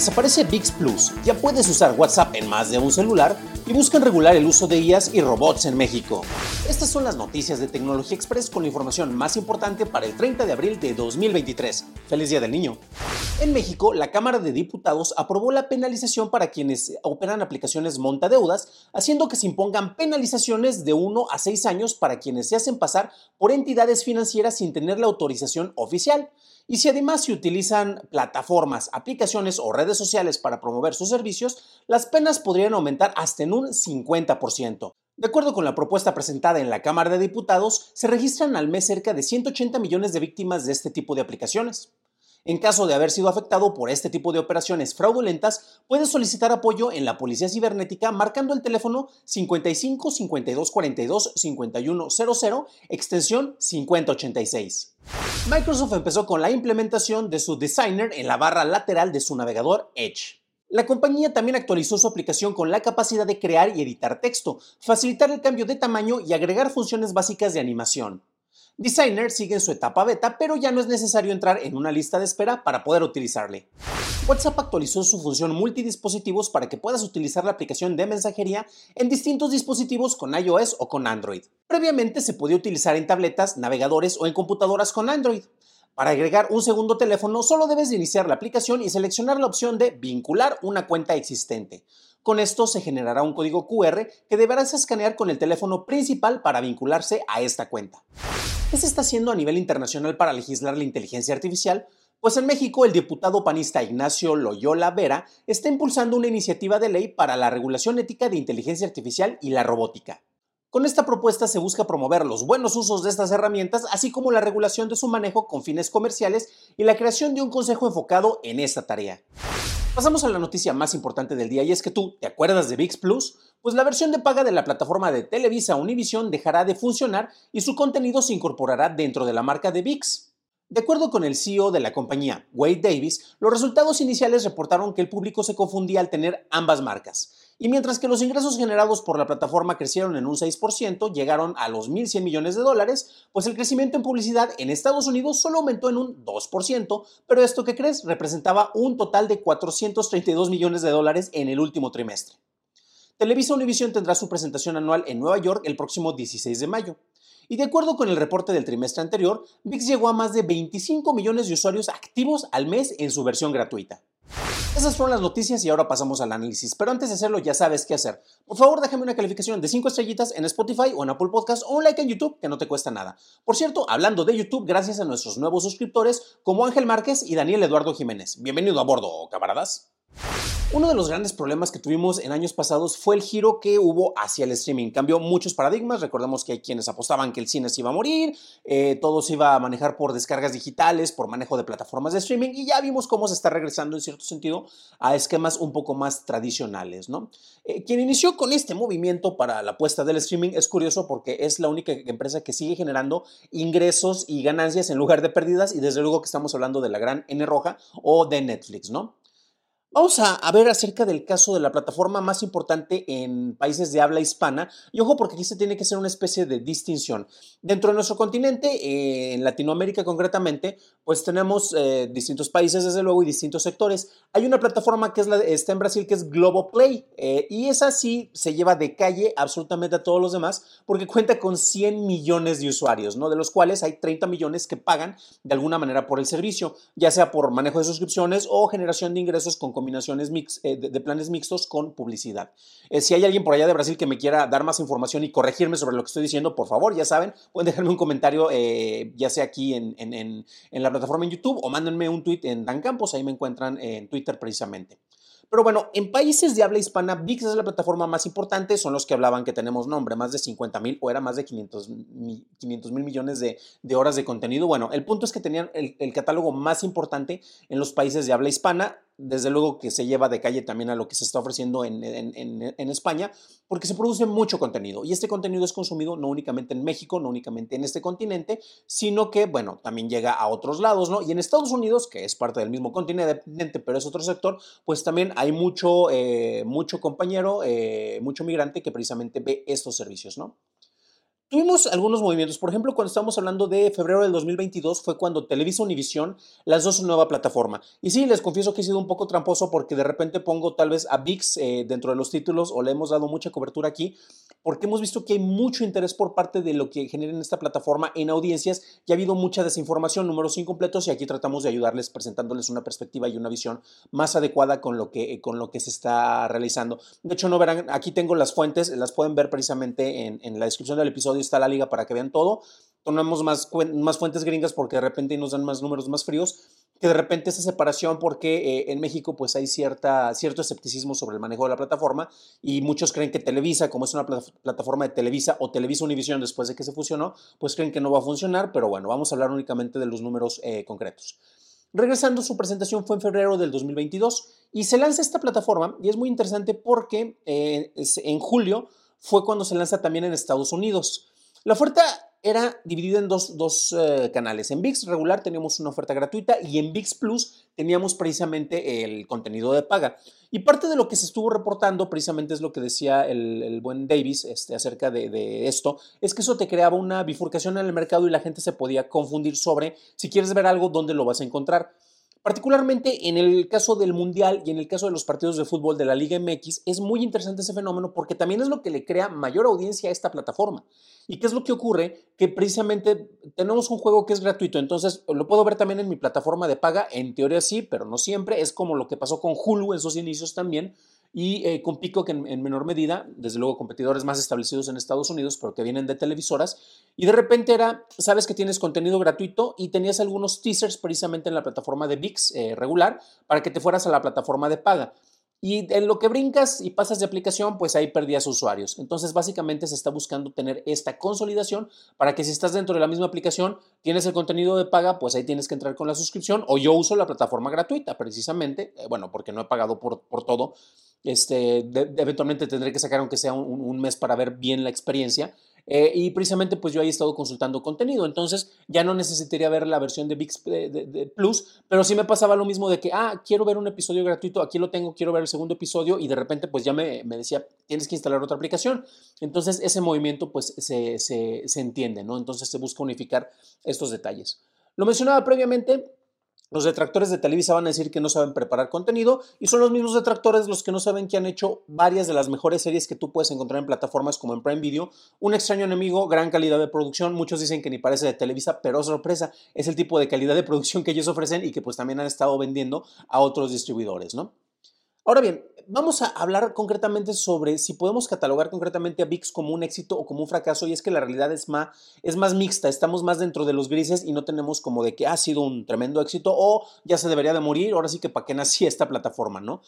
Desaparece VIX Plus. Ya puedes usar WhatsApp en más de un celular y buscan regular el uso de IAs y robots en México. Estas son las noticias de Tecnología Express con la información más importante para el 30 de abril de 2023. Feliz Día del Niño. En México, la Cámara de Diputados aprobó la penalización para quienes operan aplicaciones montadeudas, haciendo que se impongan penalizaciones de 1 a 6 años para quienes se hacen pasar por entidades financieras sin tener la autorización oficial. Y si además se utilizan plataformas, aplicaciones o redes sociales para promover sus servicios, las penas podrían aumentar hasta en un 50%. De acuerdo con la propuesta presentada en la Cámara de Diputados, se registran al mes cerca de 180 millones de víctimas de este tipo de aplicaciones. En caso de haber sido afectado por este tipo de operaciones fraudulentas, puede solicitar apoyo en la Policía Cibernética marcando el teléfono 55 52 42 51 00, extensión 5086. Microsoft empezó con la implementación de su Designer en la barra lateral de su navegador Edge. La compañía también actualizó su aplicación con la capacidad de crear y editar texto, facilitar el cambio de tamaño y agregar funciones básicas de animación. Designer sigue en su etapa beta, pero ya no es necesario entrar en una lista de espera para poder utilizarle. WhatsApp actualizó su función multidispositivos para que puedas utilizar la aplicación de mensajería en distintos dispositivos con iOS o con Android. Previamente se podía utilizar en tabletas, navegadores o en computadoras con Android. Para agregar un segundo teléfono, solo debes iniciar la aplicación y seleccionar la opción de vincular una cuenta existente. Con esto se generará un código QR que deberás escanear con el teléfono principal para vincularse a esta cuenta. ¿Qué se está haciendo a nivel internacional para legislar la inteligencia artificial? Pues en México el diputado panista Ignacio Loyola Vera está impulsando una iniciativa de ley para la regulación ética de inteligencia artificial y la robótica. Con esta propuesta se busca promover los buenos usos de estas herramientas, así como la regulación de su manejo con fines comerciales y la creación de un consejo enfocado en esta tarea. Pasamos a la noticia más importante del día y es que tú, ¿te acuerdas de VIX Plus? Pues la versión de paga de la plataforma de Televisa Univision dejará de funcionar y su contenido se incorporará dentro de la marca de VIX. De acuerdo con el CEO de la compañía, Wade Davis, los resultados iniciales reportaron que el público se confundía al tener ambas marcas. Y mientras que los ingresos generados por la plataforma crecieron en un 6%, llegaron a los 1.100 millones de dólares, pues el crecimiento en publicidad en Estados Unidos solo aumentó en un 2%, pero esto que crees representaba un total de 432 millones de dólares en el último trimestre. Televisa Univision tendrá su presentación anual en Nueva York el próximo 16 de mayo. Y de acuerdo con el reporte del trimestre anterior, VIX llegó a más de 25 millones de usuarios activos al mes en su versión gratuita. Esas fueron las noticias y ahora pasamos al análisis. Pero antes de hacerlo ya sabes qué hacer. Por favor, déjame una calificación de 5 estrellitas en Spotify o en Apple Podcast o un like en YouTube que no te cuesta nada. Por cierto, hablando de YouTube, gracias a nuestros nuevos suscriptores como Ángel Márquez y Daniel Eduardo Jiménez. Bienvenido a bordo, camaradas. Uno de los grandes problemas que tuvimos en años pasados fue el giro que hubo hacia el streaming. Cambió muchos paradigmas. Recordemos que hay quienes apostaban que el cine se iba a morir, eh, todo se iba a manejar por descargas digitales, por manejo de plataformas de streaming y ya vimos cómo se está regresando en cierto sentido a esquemas un poco más tradicionales. Eh, quien inició con este movimiento para la apuesta del streaming es curioso porque es la única empresa que sigue generando ingresos y ganancias en lugar de pérdidas y desde luego que estamos hablando de la gran N roja o de Netflix, ¿no? Vamos a, ver acerca del caso de la plataforma más importante en países de habla hispana. Y ojo, porque aquí se tiene que hacer una especie de distinción. Dentro de nuestro continente, eh, en Latinoamérica concretamente, pues tenemos eh, distintos países, desde luego, y distintos sectores. Hay una plataforma que es la, está en Brasil, que es Globoplay. Eh, y esa sí se lleva de calle absolutamente a todos los demás, porque cuenta con 100 millones de usuarios, ¿no? De los cuales hay 30 millones que pagan de alguna manera por el servicio, ya sea por manejo de suscripciones o generación de ingresos con combinaciones mix, eh, de, planes mixtos con publicidad. Eh, si hay alguien por allá de Brasil que me quiera dar más información y corregirme sobre lo que estoy diciendo, por favor, ya saben, pueden dejarme un comentario, ya sea aquí en, en, la plataforma en YouTube o mándenme un tweet en Dan Campos, ahí me encuentran en Twitter precisamente. Pero bueno, en países de habla hispana, VIX es la plataforma más importante, son los que hablaban que tenemos nombre, más de 50 mil o era más de 500 mil millones de, horas de contenido. Bueno, el punto es que tenían el catálogo más importante en los países de habla hispana desde luego que se lleva de calle también a lo que se está ofreciendo en, España, porque se produce mucho contenido y este contenido es consumido no únicamente en México, no únicamente en este continente, sino que, bueno, también llega a otros lados, ¿no? Y en Estados Unidos, que es parte del mismo continente, pero es otro sector, pues también hay mucho, eh, mucho compañero, eh, mucho migrante que precisamente ve estos servicios, ¿no? Tuvimos algunos movimientos. Por ejemplo, cuando estamos hablando de febrero del 2022 fue cuando Televisa Univisión lanzó su nueva plataforma. Y sí, les confieso que he sido un poco tramposo porque de repente pongo tal vez a VIX eh, dentro de los títulos o le hemos dado mucha cobertura aquí porque hemos visto que hay mucho interés por parte de lo que genera en esta plataforma en audiencias y ha habido mucha desinformación, números incompletos y aquí tratamos de ayudarles presentándoles una perspectiva y una visión más adecuada con lo que, con lo que se está realizando. De hecho, no verán, aquí tengo las fuentes, las pueden ver precisamente en, en la descripción del episodio está la liga para que vean todo. Tomamos más, más fuentes gringas porque de repente nos dan más números más fríos, que de repente esa separación porque eh, en México pues hay cierta, cierto escepticismo sobre el manejo de la plataforma y muchos creen que Televisa, como es una plataforma de Televisa o Televisa Univision después de que se fusionó, pues creen que no va a funcionar, pero bueno, vamos a hablar únicamente de los números eh, concretos. Regresando, su presentación fue en febrero del 2022 y se lanza esta plataforma y es muy interesante porque eh, en julio fue cuando se lanza también en Estados Unidos. La oferta era dividida en dos, eh, canales. En VIX regular teníamos una oferta gratuita y en VIX Plus teníamos precisamente el contenido de paga. Y parte de lo que se estuvo reportando, precisamente es lo que decía el, buen Davis este, acerca de, de, esto, es que eso te creaba una bifurcación en el mercado y la gente se podía confundir sobre si quieres ver algo, dónde lo vas a encontrar. Particularmente en el caso del Mundial y en el caso de los partidos de fútbol de la Liga MX, es muy interesante ese fenómeno porque también es lo que le crea mayor audiencia a esta plataforma. ¿Y qué es lo que ocurre? Que precisamente tenemos un juego que es gratuito, entonces lo puedo ver también en mi plataforma de paga, en teoría sí, pero no siempre, es como lo que pasó con Hulu en sus inicios también, y eh, con Pico, que en, menor medida, desde luego competidores más establecidos en Estados Unidos, pero que vienen de televisoras, y de repente era, sabes que tienes contenido gratuito y tenías algunos teasers precisamente en la plataforma de VIX eh, regular para que te fueras a la plataforma de paga. Y en lo que brincas y pasas de aplicación, pues ahí perdías usuarios. Entonces, básicamente se está buscando tener esta consolidación para que si estás dentro de la misma aplicación, tienes el contenido de paga, pues ahí tienes que entrar con la suscripción. O yo uso la plataforma gratuita, precisamente, eh, bueno, porque no he pagado por, por todo este, eventualmente tendré que sacar aunque sea un, mes para ver bien la experiencia. Eh, y precisamente pues yo ahí he estado consultando contenido, entonces ya no necesitaría ver la versión de VIX de, Plus, pero sí me pasaba lo mismo de que, ah, quiero ver un episodio gratuito, aquí lo tengo, quiero ver el segundo episodio y de repente pues ya me, me decía, tienes que instalar otra aplicación. Entonces ese movimiento pues se, se, se entiende, ¿no? Entonces se busca unificar estos detalles. Lo mencionaba previamente, los detractores de Televisa van a decir que no saben preparar contenido y son los mismos detractores los que no saben que han hecho varias de las mejores series que tú puedes encontrar en plataformas como en Prime Video. Un extraño enemigo, gran calidad de producción. Muchos dicen que ni parece de Televisa, pero sorpresa, es el tipo de calidad de producción que ellos ofrecen y que pues también han estado vendiendo a otros distribuidores, ¿no? Ahora bien, vamos a hablar concretamente sobre si podemos catalogar concretamente a VIX como un éxito o como un fracaso y es que la realidad es más, es más mixta, estamos más dentro de los grises y no tenemos como de que ha sido un tremendo éxito o ya se debería de morir, ahora sí que para qué nací esta plataforma, ¿no?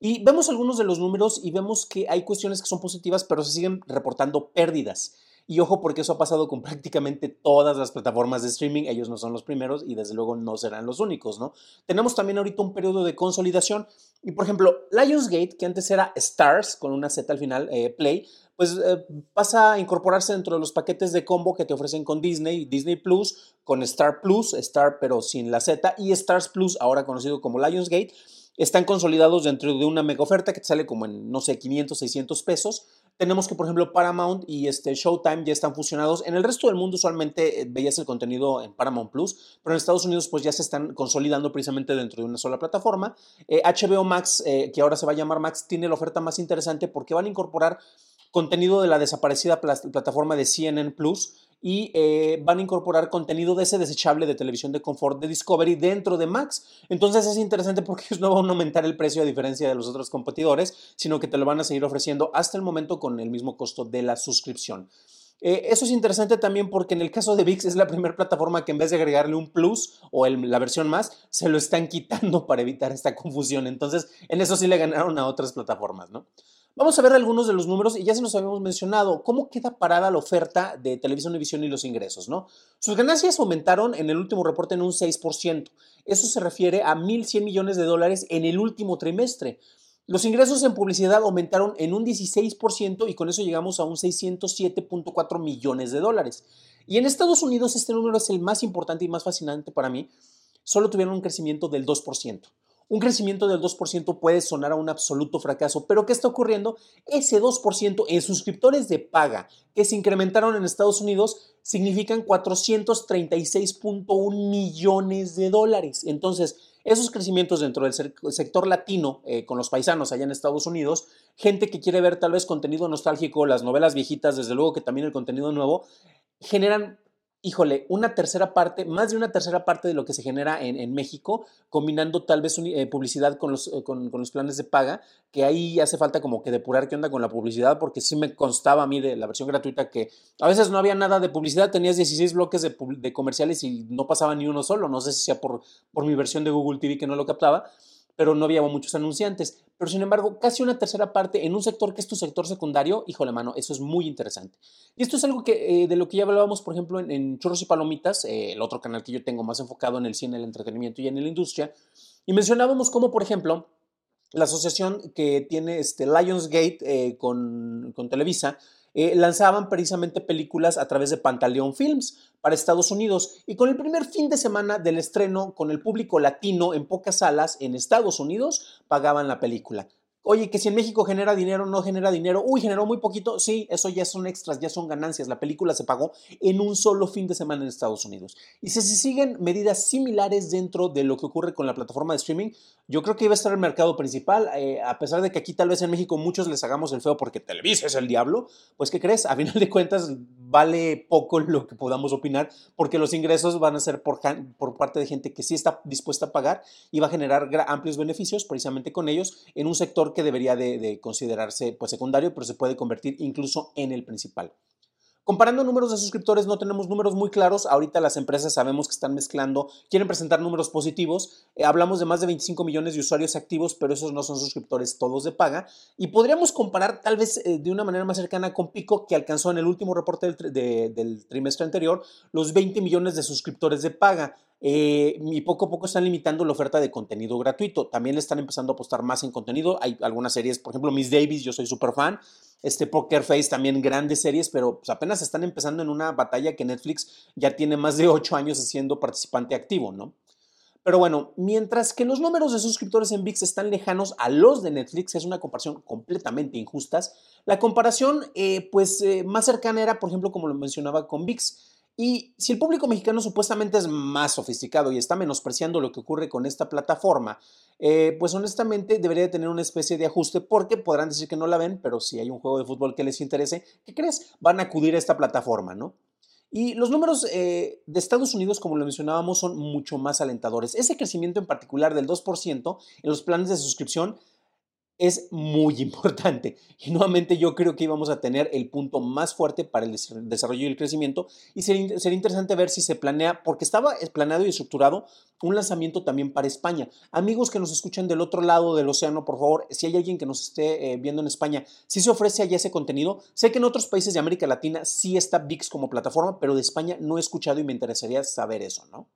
Y vemos algunos de los números y vemos que hay cuestiones que son positivas, pero se siguen reportando pérdidas. Y ojo porque eso ha pasado con prácticamente todas las plataformas de streaming, ellos no son los primeros y desde luego no serán los únicos, ¿no? Tenemos también ahorita un periodo de consolidación y por ejemplo, Lionsgate, que antes era Stars con una Z al final, eh, Play, pues eh, pasa a incorporarse dentro de los paquetes de combo que te ofrecen con Disney, Disney Plus, con Star Plus, Star pero sin la Z, y Stars Plus, ahora conocido como Lionsgate, están consolidados dentro de una mega oferta que te sale como en, no sé, 500, 600 pesos. Tenemos que, por ejemplo, Paramount y este Showtime ya están fusionados. En el resto del mundo usualmente eh, veías el contenido en Paramount Plus, pero en Estados Unidos pues ya se están consolidando precisamente dentro de una sola plataforma. HBO eh, Max, eh, que ahora se va a llamar Max, tiene la oferta más interesante porque van a incorporar contenido de la desaparecida plataforma de CNN Plus y eh, van a incorporar contenido de ese desechable de televisión de confort de Discovery dentro de Max. Entonces es interesante porque ellos no van a aumentar el precio a diferencia de los otros competidores, sino que te lo van a seguir ofreciendo hasta el momento con el mismo costo de la suscripción. Eh, eso es interesante también porque en el caso de VIX es la primera plataforma que en vez de agregarle un plus o la versión más, se lo están quitando para evitar esta confusión. Entonces, en eso sí le ganaron a otras plataformas, ¿no? Vamos a ver algunos de los números y ya se nos habíamos mencionado cómo queda parada la oferta de televisión y visión y los ingresos, ¿no? Sus ganancias aumentaron en el último reporte en un 6%. Eso se refiere a 1.100 millones de dólares en el último trimestre. Los ingresos en publicidad aumentaron en un 16% y con eso llegamos a un 607.4 millones de dólares. Y en Estados Unidos este número es el más importante y más fascinante para mí. Solo tuvieron un crecimiento del 2%. Un crecimiento del 2% puede sonar a un absoluto fracaso, pero ¿qué está ocurriendo? Ese 2% en suscriptores de paga que se incrementaron en Estados Unidos significan 436.1 millones de dólares. Entonces, esos crecimientos dentro del sector latino, eh, con los paisanos allá en Estados Unidos, gente que quiere ver tal vez contenido nostálgico, las novelas viejitas, desde luego que también el contenido nuevo, generan híjole, una tercera parte, más de una tercera parte de lo que se genera en, México, combinando tal vez eh, publicidad con los, eh, con, los, planes de paga, que ahí hace falta como que depurar qué onda con la publicidad, porque sí me constaba a mí de la versión gratuita que a veces no había nada de publicidad, tenías 16 bloques de, de comerciales y no pasaba ni uno solo, no sé si sea por, por mi versión de Google TV que no lo captaba, pero no había muchos anunciantes. Pero sin embargo, casi una tercera parte en un sector que es tu sector secundario, híjole mano, eso es muy interesante. Y esto es algo que, eh, de lo que ya hablábamos, por ejemplo, en, Churros y Palomitas, eh, el otro canal que yo tengo más enfocado en el cine, el entretenimiento y en la industria. Y mencionábamos cómo, por ejemplo, la asociación que tiene este Lionsgate eh, con, con Televisa, eh, lanzaban precisamente películas a través de Pantaleón Films para Estados Unidos y con el primer fin de semana del estreno con el público latino en pocas salas en Estados Unidos pagaban la película. Oye, que si en México genera dinero, no genera dinero. Uy, generó muy poquito. Sí, eso ya son extras, ya son ganancias. La película se pagó en un solo fin de semana en Estados Unidos. Y si se siguen medidas similares dentro de lo que ocurre con la plataforma de streaming, yo creo que iba a estar el mercado principal. Eh, a pesar de que aquí tal vez en México muchos les hagamos el feo porque Televisa es el diablo, pues ¿qué crees? A final de cuentas vale poco lo que podamos opinar porque los ingresos van a ser por, por parte de gente que sí está dispuesta a pagar y va a generar amplios beneficios precisamente con ellos en un sector que debería de, considerarse pues, secundario, pero se puede convertir incluso en el principal. Comparando números de suscriptores, no tenemos números muy claros. Ahorita las empresas sabemos que están mezclando, quieren presentar números positivos. Eh, hablamos de más de 25 millones de usuarios activos, pero esos no son suscriptores todos de paga. Y podríamos comparar tal vez eh, de una manera más cercana con Pico, que alcanzó en el último reporte del trimestre anterior los 20 millones de suscriptores de paga. Eh, y poco a poco están limitando la oferta de contenido gratuito. También están empezando a apostar más en contenido. Hay algunas series, por ejemplo, Miss Davis, yo soy súper fan. Este Poker Face también grandes series, pero pues, apenas están empezando en una batalla que Netflix ya tiene más de ocho años siendo participante activo, ¿no? Pero bueno, mientras que los números de suscriptores en VIX están lejanos a los de Netflix, es una comparación completamente injusta. La comparación, eh, pues, eh, más cercana era, por ejemplo, como lo mencionaba con VIX. Y si el público mexicano supuestamente es más sofisticado y está menospreciando lo que ocurre con esta plataforma, eh, pues honestamente debería de tener una especie de ajuste porque podrán decir que no la ven, pero si hay un juego de fútbol que les interese, ¿qué crees? Van a acudir a esta plataforma, ¿no? Y los números eh, de Estados Unidos, como lo mencionábamos, son mucho más alentadores. Ese crecimiento en particular del 2% en los planes de suscripción es muy importante. Y nuevamente yo creo que íbamos a tener el punto más fuerte para el desarrollo y el crecimiento. Y sería, interesante ver si se planea, porque estaba planeado y estructurado un lanzamiento también para España. Amigos que nos escuchan del otro lado del océano, por favor, si hay alguien que nos esté eh, viendo en España, si se ofrece allá ese contenido. Sé que en otros países de América Latina sí está VIX como plataforma, pero de España no he escuchado y me interesaría saber eso, ¿no?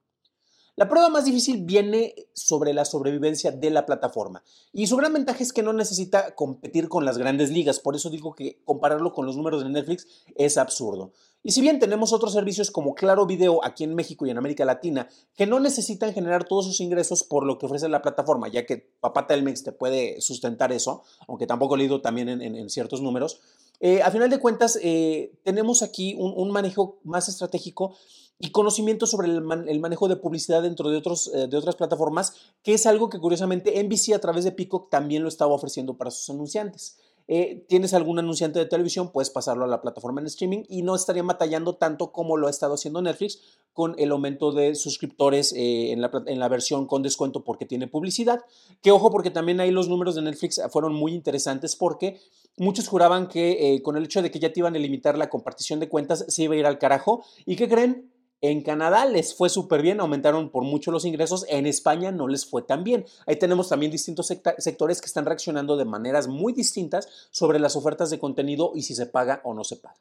La prueba más difícil viene sobre la sobrevivencia de la plataforma y su gran ventaja es que no necesita competir con las grandes ligas, por eso digo que compararlo con los números de Netflix es absurdo. Y si bien tenemos otros servicios como Claro Video aquí en México y en América Latina que no necesitan generar todos sus ingresos por lo que ofrece la plataforma, ya que Papá Telmex te puede sustentar eso, aunque tampoco he leído también en, ciertos números, eh, a final de cuentas eh, tenemos aquí un manejo más estratégico y conocimiento sobre el, manejo de publicidad dentro de, otros, eh, de otras plataformas, que es algo que curiosamente NBC a través de Peacock también lo estaba ofreciendo para sus anunciantes. eh, tienes algún anunciante de televisión, puedes pasarlo a la plataforma en streaming y no estaría batallando tanto como lo ha estado haciendo Netflix con el aumento de suscriptores eh, en, la, en, la, versión con descuento porque tiene publicidad. Que ojo, porque también ahí los números de Netflix fueron muy interesantes porque muchos juraban que con el hecho de que ya te iban a limitar la compartición de cuentas se iba a ir al carajo. ¿Y qué creen? En Canadá les fue súper bien, aumentaron por mucho los ingresos, en España no les fue tan bien. Ahí tenemos también distintos sectores que están reaccionando de maneras muy distintas sobre las ofertas de contenido y si se paga o no se paga.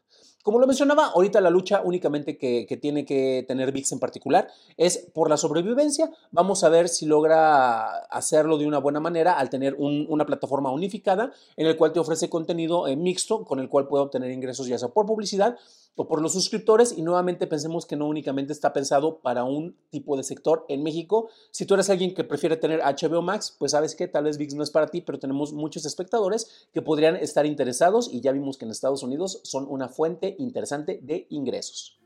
Como lo mencionaba, ahorita la lucha únicamente que, tiene que tener VIX en particular es por la sobrevivencia. Vamos a ver si logra hacerlo de una buena manera al tener una plataforma unificada en el cual te ofrece contenido mixto con el cual puede obtener ingresos ya sea por publicidad o por los suscriptores y nuevamente pensemos que no únicamente está pensado para un tipo de sector en México. Si tú eres alguien que prefiere tener HBO Max, pues sabes que tal vez VIX no es para ti, pero tenemos muchos espectadores que podrían estar interesados y ya vimos que en Estados Unidos son una fuente interesante de ingresos.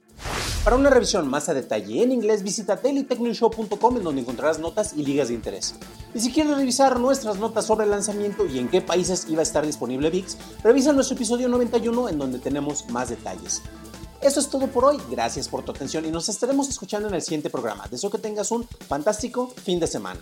Para una revisión más a detalle en inglés, visita dailytechnewshow.com en donde encontrarás notas y ligas de interés. Y si quieres revisar nuestras notas sobre el lanzamiento y en qué países iba a estar disponible VIX, revisa nuestro episodio 91 en donde tenemos más detalles. Eso es todo por hoy, gracias por tu atención y nos estaremos escuchando en el siguiente programa. Deseo que tengas un fantástico fin de semana.